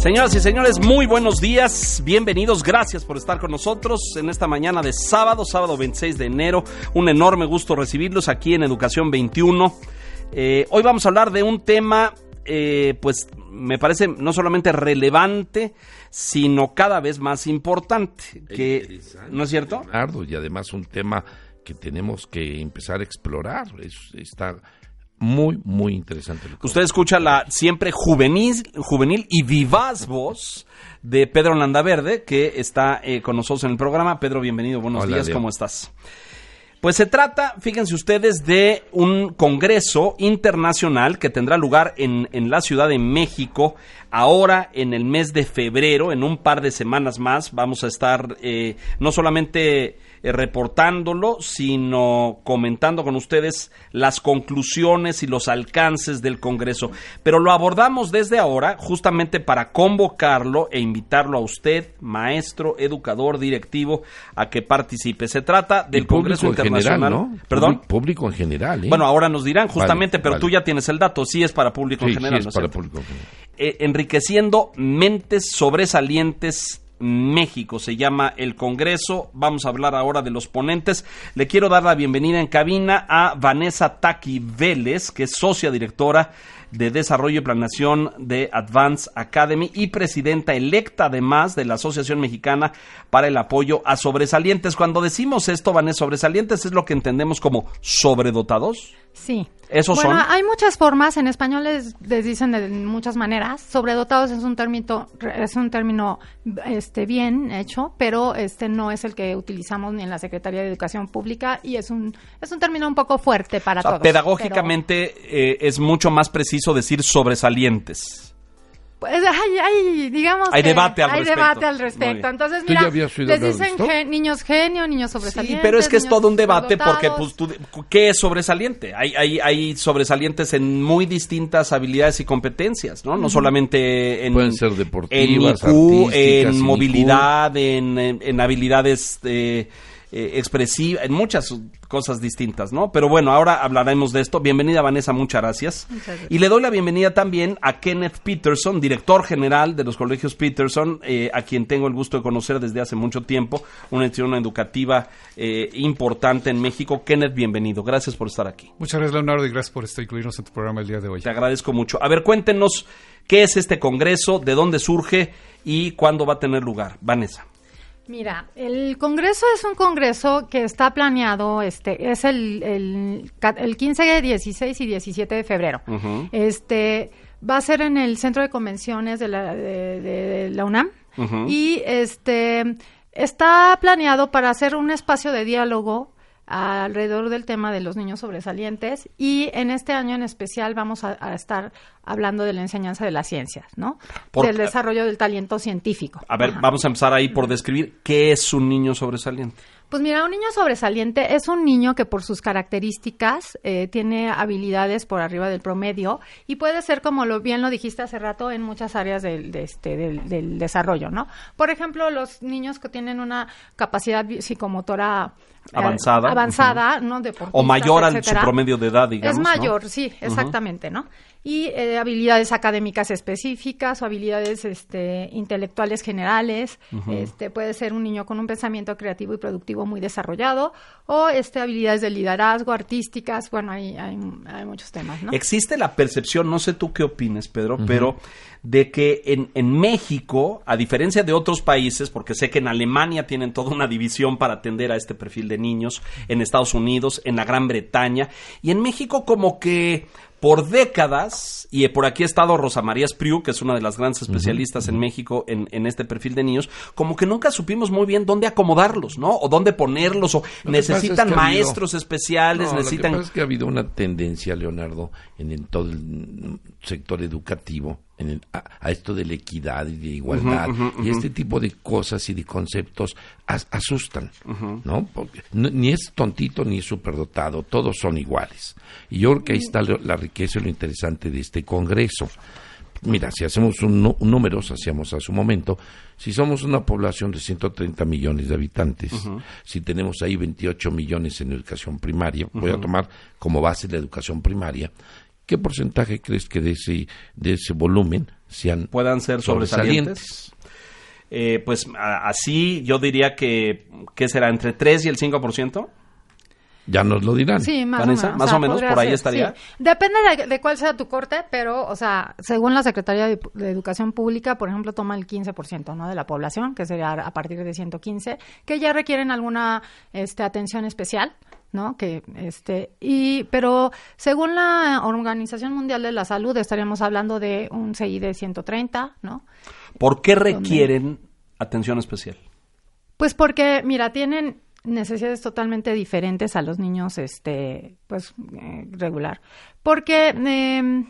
Señoras y señores, muy buenos días, bienvenidos, gracias por estar con nosotros en esta mañana de sábado, sábado 26 de enero. Un enorme gusto recibirlos aquí en Educación 21. Eh, hoy vamos a hablar de un tema, eh, pues me parece no solamente relevante, sino cada vez más importante. Que, ¿No es cierto? Leonardo, y además un tema que tenemos que empezar a explorar. Es, está muy, muy interesante. lo que- Usted escucha la siempre juvenil, juvenil y vivaz voz de Pedro Landaverde, que está eh, con nosotros en el programa. Pedro, bienvenido, buenos Hola, días. ¿cómo estás? Pues se trata, fíjense ustedes, de un congreso internacional que tendrá lugar en, en la Ciudad de México ahora en el mes de febrero, en un par de semanas más. Vamos a estar eh, no solamente eh, reportándolo, sino comentando con ustedes las conclusiones y los alcances del Congreso. Pero lo abordamos desde ahora justamente para convocarlo e invitarlo a usted, maestro, educador, directivo, a que participe. Se trata del Congreso Internacional. general, ¿no? Perdón. Público en general, ¿eh? Bueno, ahora nos dirán justamente, Vale, pero vale. tú ya tienes el dato. Sí es para público sí, en general. sí, ¿no es para cierto? público en general. Eh, enriqueciendo mentes sobresalientes México se llama el Congreso. Vamos a hablar ahora de los ponentes. Le quiero dar la bienvenida en cabina a Vanessa Taki Vélez, que es socia directora de Desarrollo y Planeación de Advance Academy y presidenta electa además de la Asociación Mexicana para el Apoyo a Sobresalientes. Cuando decimos esto, Vanessa, sobresalientes es lo que entendemos como sobredotados. Sí. ¿Esos bueno, son? hay muchas formas, en español les, les dicen de muchas maneras. Sobredotados es un término, es un término este, bien hecho, pero este no es el que utilizamos ni en la Secretaría de Educación Pública y es un, es un término un poco fuerte para O sea, todos. pedagógicamente eh, es mucho más preciso decir sobresalientes. Pues hay, hay, digamos Hay que debate al hay respecto. debate al respecto. Entonces, ¿Tú mira, les dicen niños genio, niños sobresalientes. Sí, pero es que es todo un debate porque, pues, tú, ¿qué es sobresaliente? Hay, hay, hay sobresalientes en muy distintas habilidades y competencias, ¿no? No solamente en, Pueden ser en deportivas, IQ, artísticas, en movilidad, en, en- en habilidades eh, eh, expresivas, en muchas cosas distintas, ¿no? Pero bueno, ahora hablaremos de esto. Bienvenida, Vanessa, muchas gracias. Muchas gracias. Y le doy la bienvenida también a Kenneth Peterson, director general de los colegios Peterson, eh, a quien tengo el gusto de conocer desde hace mucho tiempo, una institución educativa eh, importante en México. Kenneth, bienvenido. Gracias por estar aquí. Muchas gracias, Leonardo, y gracias por incluirnos en tu programa el día de hoy. Te agradezco mucho. A ver, cuéntenos qué es este congreso, de dónde surge y cuándo va a tener lugar. Vanessa. Mira, el Congreso es un Congreso que está planeado, este, es el, el, el 15, 16 y 17 de febrero. Este, va a ser en el Centro de Convenciones de la, de, de la UNAM. Y este, está planeado para hacer un espacio de diálogo alrededor del tema de los niños sobresalientes y en este año en especial vamos a, a estar hablando de la enseñanza de las ciencias, ¿no? Por- del desarrollo del talento científico. A ver, Ajá. vamos a empezar ahí por describir qué es un niño sobresaliente. Pues mira, un niño sobresaliente es un niño que por sus características eh, tiene habilidades por arriba del promedio y puede ser, como lo bien lo dijiste hace rato, en muchas áreas del, de este, del, del desarrollo, ¿no? Por ejemplo, los niños que tienen una capacidad psicomotora eh, Avanzada. avanzada, ¿no? Deportistas, O mayor al su promedio de edad, digamos. Es ¿no? mayor, sí, exactamente, ¿no? Y eh, habilidades académicas específicas o habilidades este, intelectuales generales. este, puede ser un niño con un pensamiento creativo y productivo muy desarrollado o este, habilidades de liderazgo, artísticas. Bueno, hay, hay, hay muchos temas, ¿no? Existe la percepción, no sé tú qué opines, Pedro, pero de que en, en México, a diferencia de otros países, porque sé que en Alemania tienen toda una división para atender a este perfil de niños, en Estados Unidos, en la Gran Bretaña, y en México como que por décadas, y por aquí ha estado Rosa María Espriu, que es una de las grandes especialistas en México en, en este perfil de niños, como que nunca supimos muy bien dónde acomodarlos, ¿no? O dónde ponerlos, o Lo es necesitan que ha habido- maestros especiales, No, necesitan... Lo que pasa es que ha habido una tendencia, Leonardo, en, en todo el sector educativo en el- a, a esto de la equidad y de igualdad y este tipo de cosas y de conceptos as- asustan, ¿no? Porque no- ni es tontito ni es superdotado, todos son iguales. Y yo creo que ahí está lo- la riqueza y lo interesante de este Congreso. Mira, si hacemos un, un números, hacíamos a su momento, si somos una población de 130 millones de habitantes, si tenemos ahí 28 millones en educación primaria, voy a tomar como base la educación primaria, ¿qué porcentaje crees que de ese, de ese volumen sean Puedan ser sobresalientes. Eh, pues a- así yo diría que, ¿qué será? ¿Entre 3 y el 5%? Ya nos lo dirán. Sí, más Vanessa, o menos. más o menos, por ahí ser, estaría. sí. Depende de, de cuál sea tu corte, pero, o sea, según la Secretaría de, de Educación Pública, por ejemplo, toma el 15% ¿no? de la población, que sería a partir de 115, que ya requieren alguna este, atención especial. ¿No? Que este y pero según la Organización Mundial de la Salud estaríamos hablando de un CI de 130, ¿no? ¿Por qué requieren atención especial? Pues porque, mira, tienen necesidades totalmente diferentes a los niños, este, pues, eh, regular. Porque eh,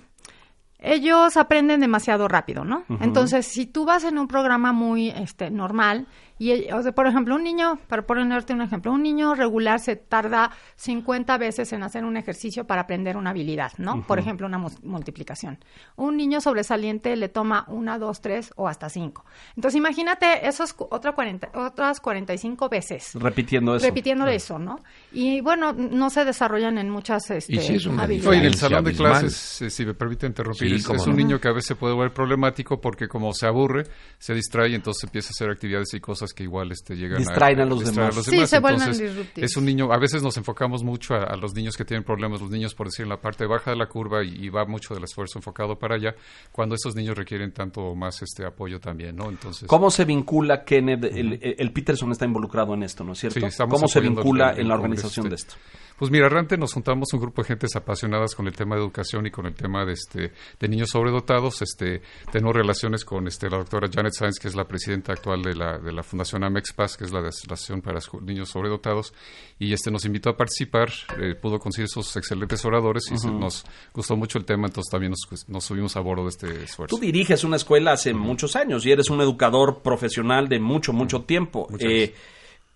ellos aprenden demasiado rápido, ¿no? Entonces, si tú vas en un programa muy, este, normal, y, o sea, por ejemplo, un niño, para ponerte un ejemplo, un niño regular se tarda 50 veces en hacer un ejercicio para aprender una habilidad, ¿no? Por ejemplo, una multiplicación. Un niño sobresaliente le toma una, dos, tres o hasta cinco. Entonces, imagínate esos otra 40, otras 45 veces Repitiendo eso. repitiendo eso, ¿no? Y bueno, no se desarrollan en muchas este, Y sí es una habilidades. Y en el salón de clases, eh, si me permite interrumpir, Sí, es, un no. niño que a veces puede volver problemático porque como se aburre, se distrae y entonces empieza a hacer actividades y cosas que igual este, llegan Distraen a los distraer demás. Sí, se vuelven Entonces, disruptivos. es un niño, a veces nos enfocamos mucho a, a los niños que tienen problemas, los niños por decir en la parte baja de la curva y, y va mucho del esfuerzo enfocado para allá, cuando esos niños requieren tanto más este apoyo también, ¿no? Entonces, ¿Cómo se vincula Kenneth? El, el Peterson está involucrado en esto, ¿no es cierto? Sí, estamos ¿Cómo se vincula el- el en la organización de esto? Pues mira, Rante nos juntamos un grupo de gentes apasionadas con el tema de educación y con el tema de este de niños sobredotados. Este tenemos relaciones con este la doctora Janet Sáenz, que es la presidenta actual de la, de la Fundación Amexpas, que es la Asociación para Niños Sobredotados, y este nos invitó a participar, eh, pudo conseguir esos excelentes oradores y se- nos gustó mucho el tema, entonces también nos, nos subimos a bordo de este esfuerzo. Tú diriges una escuela hace muchos años y eres un educador profesional de mucho, mucho tiempo. Eh.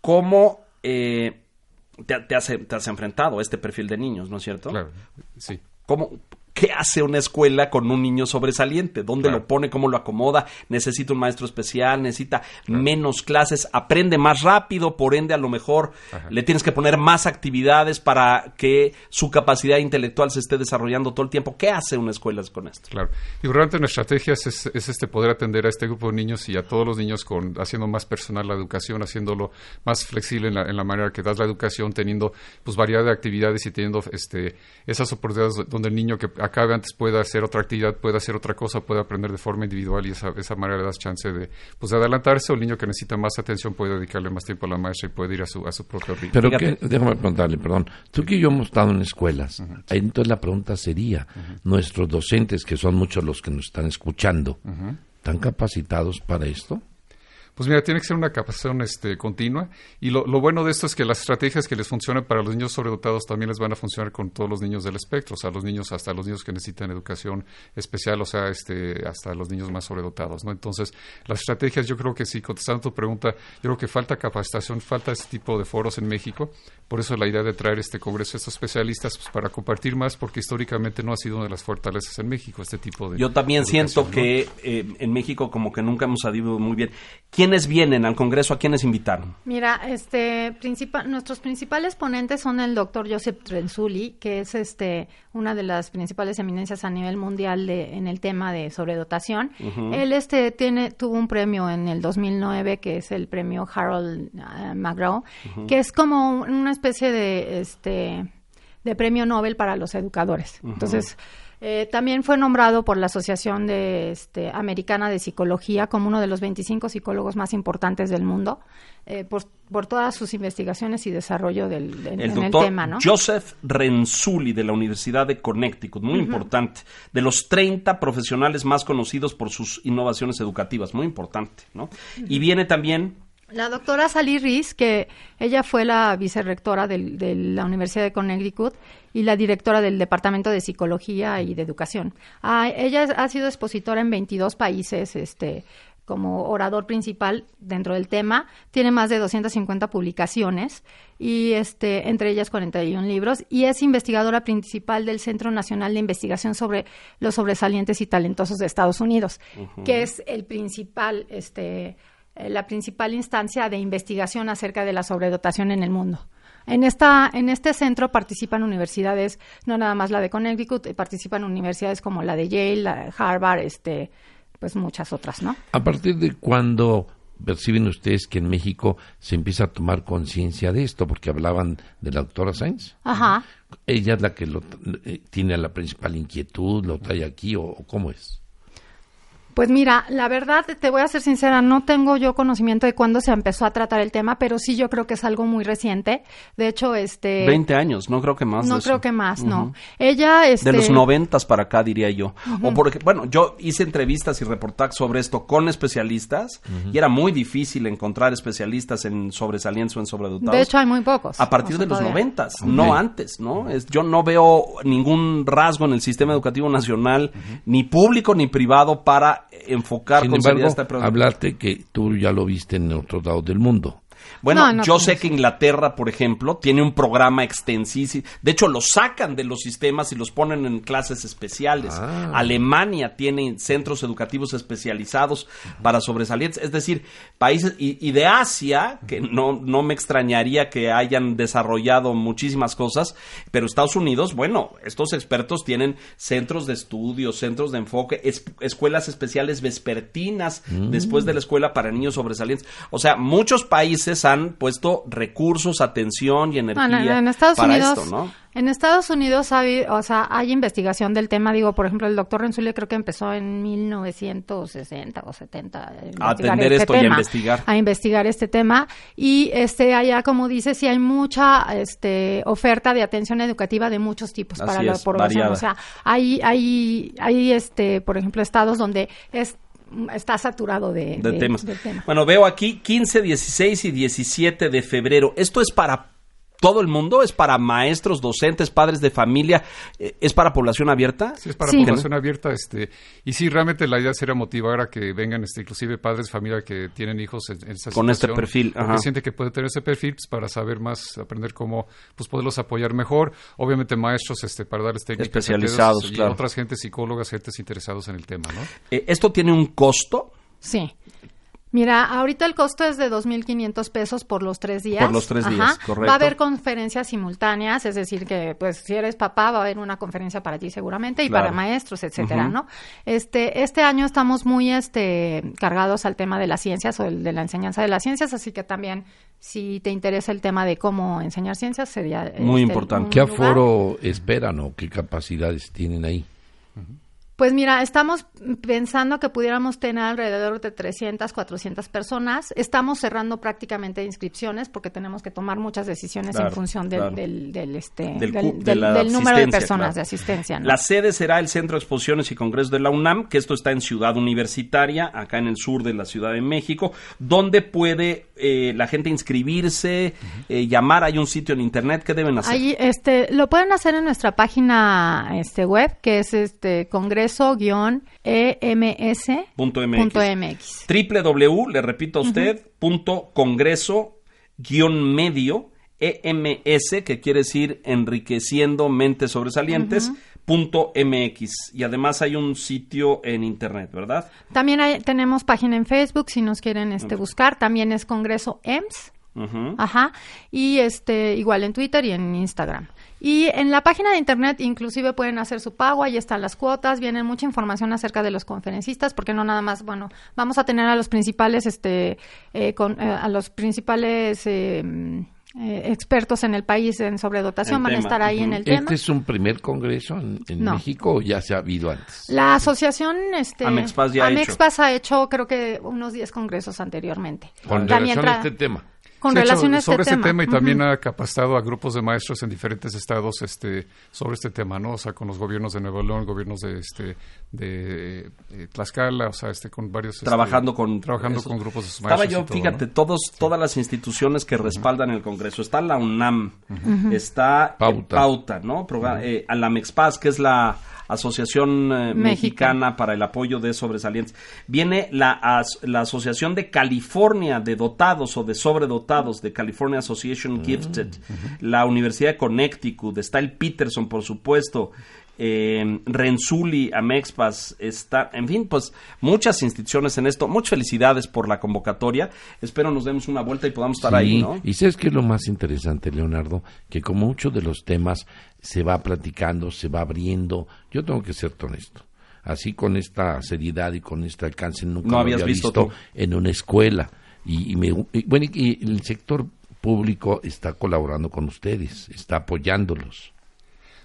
¿Cómo eh, te, te has, te has enfrentado a este perfil de niños, no es cierto? Claro, sí. ¿Cómo, ¿Qué hace una escuela con un niño sobresaliente? ¿Dónde Claro. lo pone? ¿Cómo lo acomoda? ¿Necesita un maestro especial? ¿Necesita menos clases? ¿Aprende más rápido? Por ende, a lo mejor Ajá. le tienes que poner más actividades para que su capacidad intelectual se esté desarrollando todo el tiempo. ¿Qué hace una escuela con esto? Claro. Y realmente nuestra estrategia es, es- es, este poder atender a este grupo de niños y a todos los niños con haciendo más personal la educación, haciéndolo más flexible en la, en la manera que das la educación, teniendo pues variedad de actividades y teniendo este esas oportunidades donde el niño que acabe antes pueda hacer otra actividad, pueda hacer otra cosa, pueda aprender de forma individual y esa, esa manera le das chance de pues de adelantarse o el niño que necesita más atención puede dedicarle más tiempo a la maestra y puede ir a su, a su propio ritmo. Pero que, déjame preguntarle, perdón. Tú que yo hemos estado en escuelas. Ahí Entonces la pregunta sería, nuestros docentes, que son muchos los que nos están escuchando, ¿están capacitados para esto? Pues mira, tiene que ser una capacitación este, continua y lo, lo bueno de esto es que las estrategias que les funcionan para los niños sobredotados también les van a funcionar con todos los niños del espectro, o sea, los niños hasta los niños que necesitan educación especial, o sea, este, hasta los niños más sobredotados, ¿no? Entonces, las estrategias, yo creo que sí, contestando tu pregunta, yo creo que falta capacitación, falta este tipo de foros en México, por eso la idea de traer este congreso a estos especialistas pues, para compartir más, porque históricamente no ha sido una de las fortalezas en México este tipo de Yo también siento que eh, en México como que nunca hemos sabido muy bien. ¿Quiénes vienen al Congreso? ¿A quiénes invitaron? Mira, este, principal, nuestros principales ponentes son el doctor Joseph Trenzulli, que es este, una de las principales eminencias a nivel mundial de, en el tema de sobredotación. Él este, tiene, tuvo un premio en el 2009, que es el premio Harold uh, McGraw, que es como un- una especie de, este, de premio Nobel para los educadores. Entonces, eh, también fue nombrado por la Asociación de, este, Americana de Psicología como uno de los 25 psicólogos más importantes del mundo eh, por, por todas sus investigaciones y desarrollo del, en, El en el doctor tema, ¿no? Joseph Renzulli de la Universidad de Connecticut, muy importante, de los 30 profesionales más conocidos por sus innovaciones educativas, muy importante, ¿no? Y viene también La doctora Sally Riz, que ella fue la vicerrectora del- de la Universidad de Connecticut y la directora del Departamento de Psicología y de Educación. Ah, ella ha sido expositora en 22 países, este como orador principal dentro del tema, tiene más de 250 publicaciones y este entre ellas 41 libros y es investigadora principal del Centro Nacional de Investigación sobre los sobresalientes y talentosos de Estados Unidos, que es el principal este la principal instancia de investigación acerca de la sobredotación en el mundo. En esta en este centro participan universidades, no nada más la de Connecticut, eh, participan universidades como la de Yale, la de Harvard, este pues muchas otras, ¿no? ¿A partir de cuándo perciben ustedes que en México se empieza a tomar conciencia de esto? Porque hablaban de la doctora Sainz. Ajá. ¿Ella es la que lo, eh, tiene la principal inquietud, lo trae aquí o, o cómo es? Pues mira, la verdad, te voy a ser sincera, no tengo yo conocimiento de cuándo se empezó a tratar el tema, pero sí yo creo que es algo muy reciente. De hecho, este... 20 años, no creo que más. No de eso. creo que más, no. Ella, este... De los noventas para acá, diría yo. O porque, bueno, yo hice entrevistas y reportajes sobre esto con especialistas y era muy difícil encontrar especialistas en sobresalientes o en sobredotados. De hecho, hay muy pocos. a partir O sea, de los noventas, no antes, ¿no? Es, yo no veo ningún rasgo en el sistema educativo nacional, ni público ni privado, para enfocar Sin con seriedad embargo, esta pregunta. hablarte que tú ya lo viste en otros lados del mundo. Bueno, No, no yo sé que Inglaterra, por ejemplo, tiene un programa extensísimo. De hecho, lo sacan de los sistemas y los ponen en clases especiales. Ah. Alemania tiene centros educativos especializados para sobresalientes. Es decir, países y, y de Asia, que no, no me extrañaría que hayan desarrollado muchísimas cosas, pero Estados Unidos, bueno, estos expertos tienen centros de estudio, centros de enfoque, es- escuelas especiales vespertinas después de la escuela para niños sobresalientes. O sea, muchos países han puesto recursos, atención y energía en Estados para Unidos, esto, ¿no? en Estados Unidos hay, o sea, hay investigación del tema. Digo, por ejemplo, el doctor Renzulli creo que empezó en 1960 o 70 a investigar atender este esto y a tema, investigar. a investigar este tema. Y este allá, como dice, sí hay mucha este oferta de atención educativa de muchos tipos Así para la población. variada. O sea, hay, hay, hay este, por ejemplo, estados donde es está saturado de, de de- temas. del tema. Bueno, veo aquí 15, 16 y 17 de febrero. ¿Esto es para todo el mundo? ¿Es para maestros, docentes, padres de familia? Eh, ¿Es para población abierta? Sí, es para Sí. población abierta, este, y sí, realmente la idea sería motivar a que vengan, este, inclusive padres de familia que tienen hijos en, en esa Con este situación, perfil, o que ajá. siente que puede tener ese perfil pues, para saber más, aprender cómo, pues, poderlos apoyar mejor. Obviamente maestros, este, para darles técnicas Especializados, claro. Y otras gentes, psicólogas, gentes interesados en el tema, ¿no? Eh, ¿Esto tiene un costo? Sí. Mira, ahorita el costo es de 2.500 pesos por los tres días. Por los tres días, correcto. Va a haber conferencias simultáneas, es decir, que pues si eres papá va a haber una conferencia para ti seguramente y Claro. para maestros, etcétera. ¿no? Este este año estamos muy este cargados al tema de las ciencias o el de la enseñanza de las ciencias, así que también si te interesa el tema de cómo enseñar ciencias sería Muy este, importante. ¿Qué lugar. aforo esperan o qué capacidades tienen ahí? Pues mira, estamos pensando que pudiéramos tener alrededor de 300, 400 personas. Estamos cerrando prácticamente inscripciones porque tenemos que tomar muchas decisiones Claro, en función del, claro. del, del, este, Del de número de personas claro. de asistencia. ¿no? La sede será el Centro de Exposiciones y Congresos de la UNAM, que esto está en Ciudad Universitaria, acá en el sur de la Ciudad de México, donde puede eh, la gente inscribirse, eh, llamar. Hay un sitio en internet que deben hacer. Ahí, este, lo pueden hacer en nuestra página este, web, que es este congreso-ems.mx. Www, le repito a usted, punto congreso guion medio EMS, que quiere decir enriqueciendo mentes sobresalientes, punto MX. Y además hay un sitio en internet, ¿verdad? También hay- tenemos página en Facebook, si nos quieren este, buscar. También es Congreso EMS. Ajá. Y este, igual en Twitter y en Instagram. Y en la página de internet inclusive pueden hacer su pago, ahí están las cuotas, viene mucha información acerca de los conferencistas, porque no nada más, bueno, vamos a tener a los principales, este, eh, con, eh, a los principales eh, eh, expertos en el país en sobredotación, El van a estar ahí en el tema. ¿Este es un primer congreso en, en No. México o ya se ha habido antes? La asociación, este, Amexpas ya ha hecho creo que unos 10 congresos anteriormente. Con relación a este tema. Con Sí, hecho, relación a este sobre tema. este tema y también ha capacitado a grupos de maestros en diferentes estados este sobre este tema no o sea con los gobiernos de Nuevo León gobiernos de este de eh, Tlaxcala o sea este con varios este, trabajando con trabajando con grupos de Estaba maestros yo, y todo, fíjate, ¿no? todos todas las instituciones que respaldan el Congreso. Está la UNAM, está eh, Pauta. Pauta, ¿no? Eh, a la Mexpaz, que es la Asociación eh. Mexicana para el Apoyo de Sobresalientes. Viene la, as- la Asociación de California de Dotados o de Sobredotados, de California Association Gifted, la Universidad de Connecticut, está el Peterson, por supuesto, eh, Renzulli, Amexpas, está, en fin, pues muchas instituciones en esto. Muchas felicidades por la convocatoria. Espero nos demos una vuelta y podamos estar Sí, ahí, ¿no? Y sabes qué es lo más interesante, Leonardo, que como muchos de los temas se va platicando, se va abriendo, yo tengo que ser honesto. Así con esta seriedad y con este alcance nunca No lo habías había visto en una escuela. Y, y me- y bueno, y el sector público está colaborando con ustedes, está apoyándolos.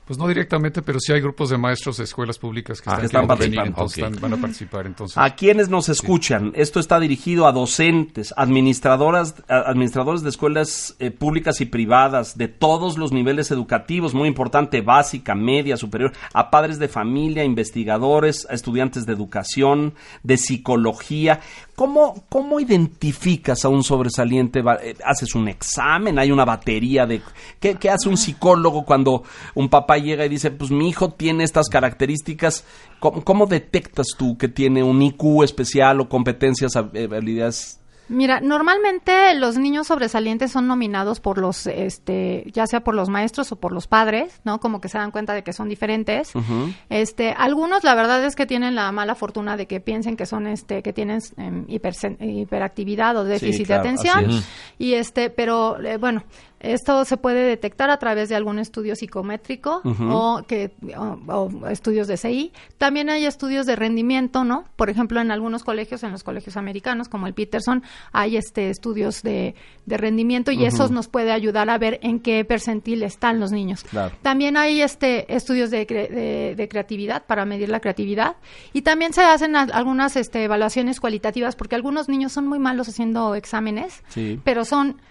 Pues no directamente, pero sí hay grupos de maestros de escuelas públicas que Ah, están, venir, participando. van a participar. Entonces, A quienes nos escuchan, esto está dirigido a docentes, administradoras, administradores de escuelas eh, públicas y privadas, de todos los niveles educativos, muy importante, básica, media, superior, a padres de familia, investigadores, a estudiantes de educación, de psicología. ¿Cómo, cómo identificas a un sobresaliente? Eh, ¿Haces un examen? ¿Hay una batería de... ¿Qué, qué hace un psicólogo cuando un papá llega y dice, pues mi hijo tiene estas características? ¿Cómo, cómo detectas tú que tiene un IQ especial o competencias, eh, habilidades? Mira, normalmente los niños sobresalientes son nominados por los, este, ya sea por los maestros o por los padres, ¿no? Como que se dan cuenta de que son diferentes. Este, algunos, la verdad es que tienen la mala fortuna de que piensen que son, este, que tienen em, hiperactividad o déficit claro, de atención. Y este, pero eh, bueno, esto se puede detectar a través de algún estudio psicométrico o que o, o estudios de CI. También hay estudios de rendimiento, ¿no? Por ejemplo, en algunos colegios, en los colegios americanos, como el Peterson, hay este estudios de, de rendimiento y esos nos puede ayudar a ver en qué percentil están los niños. Claro. También hay este estudios de, cre- de- de creatividad para medir la creatividad y también se hacen a- algunas este, evaluaciones cualitativas porque algunos niños son muy malos haciendo exámenes, Sí. pero son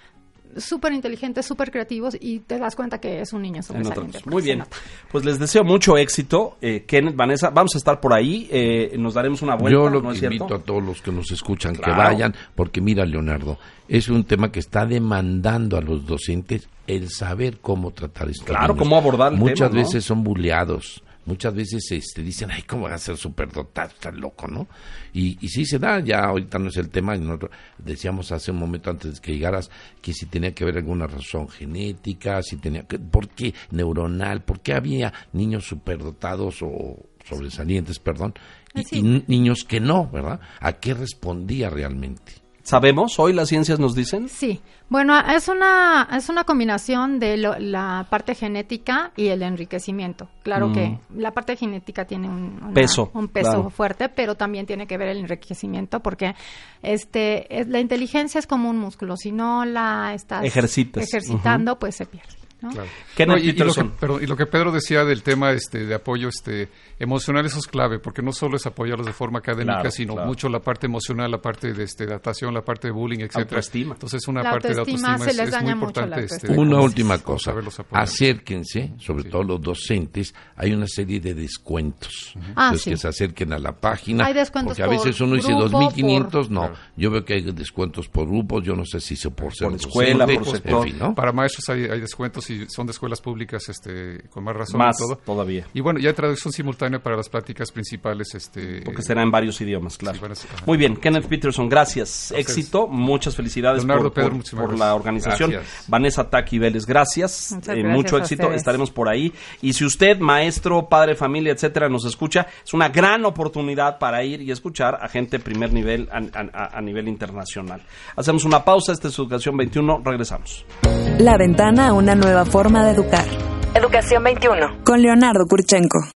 súper inteligentes, súper creativos y te das cuenta que es un niño En sobresaliente. Muy bien. nota. Pues les deseo mucho éxito, eh, Kenneth, Vanessa. Vamos a estar por ahí, eh, nos daremos una vuelta. Yo lo ¿no es que cierto? invito a todos los que nos escuchan que vayan, porque mira, Leonardo, es un tema que está demandando a los docentes el saber cómo tratar estos Claro, niños. cómo abordar el Muchas tema, ¿no? veces son buleados, muchas veces este, dicen, ay, ¿cómo van a ser superdotados? Están loco, ¿no? Y, y sí se da, ya ahorita no es el tema, y nosotros decíamos hace un momento antes de que llegaras que si tenía que haber alguna razón genética, si tenía que, ¿por qué neuronal? ¿Por qué había niños superdotados o sobresalientes, perdón, y, Sí. y ni- niños que no, ¿verdad? ¿A qué respondía realmente? ¿Sabemos? ¿Hoy las ciencias nos dicen? Sí, bueno, es una, es una combinación de lo- la parte genética y el enriquecimiento. Claro que la parte genética tiene un una- Peso, un peso claro. fuerte, pero también tiene que ver el enriquecimiento porque este, es- la inteligencia es como un músculo. Si no la estás Ejercitas. ejercitando, pues se pierde. ¿No? Claro. No, y, y lo que, perdón, y lo que Pedro decía del tema este de apoyo este emocional eso es clave porque no solo es apoyarlos de forma académica Claro, sino claro. mucho la parte emocional la parte de este, adaptación la parte de bullying etcétera Autoestima. entonces una La parte de autoestima autoestima se es, les es muy daña mucho la importante este, autoestima. Una última cosa, acérquense, sobre Sí. todo los docentes, hay una serie de descuentos. Ah, Entonces sí. que se acerquen a la página. Hay descuentos porque a veces por uno dice grupo, 2.500, no. Claro. Yo veo que hay descuentos por grupos, yo no sé si se por ser Por escuela, docente, por en sector. fin, ¿no? para maestros hay, hay descuentos y son de escuelas públicas este con más razón Más y todo todavía. y bueno ya hay traducción simultánea para las pláticas principales este Porque será en varios idiomas, claro. sí. Muy bien, Kenneth Peterson, gracias. Éxito, muchas felicidades Leonardo, por, Pedro, por- muchísimas por gracias. la organización. Gracias. Vanessa Taki Vélez, gracias. Eh, gracias mucho éxito, ustedes. estaremos por ahí. Y si usted, maestro, padre, familia, etcétera, nos escucha, es una gran oportunidad para ir y escuchar a gente de primer nivel a, a- a nivel internacional. Hacemos una pausa, esta es Educación 21, regresamos. La ventana a una nueva forma de educar. Educación 21. Con Leonardo Kurchenko.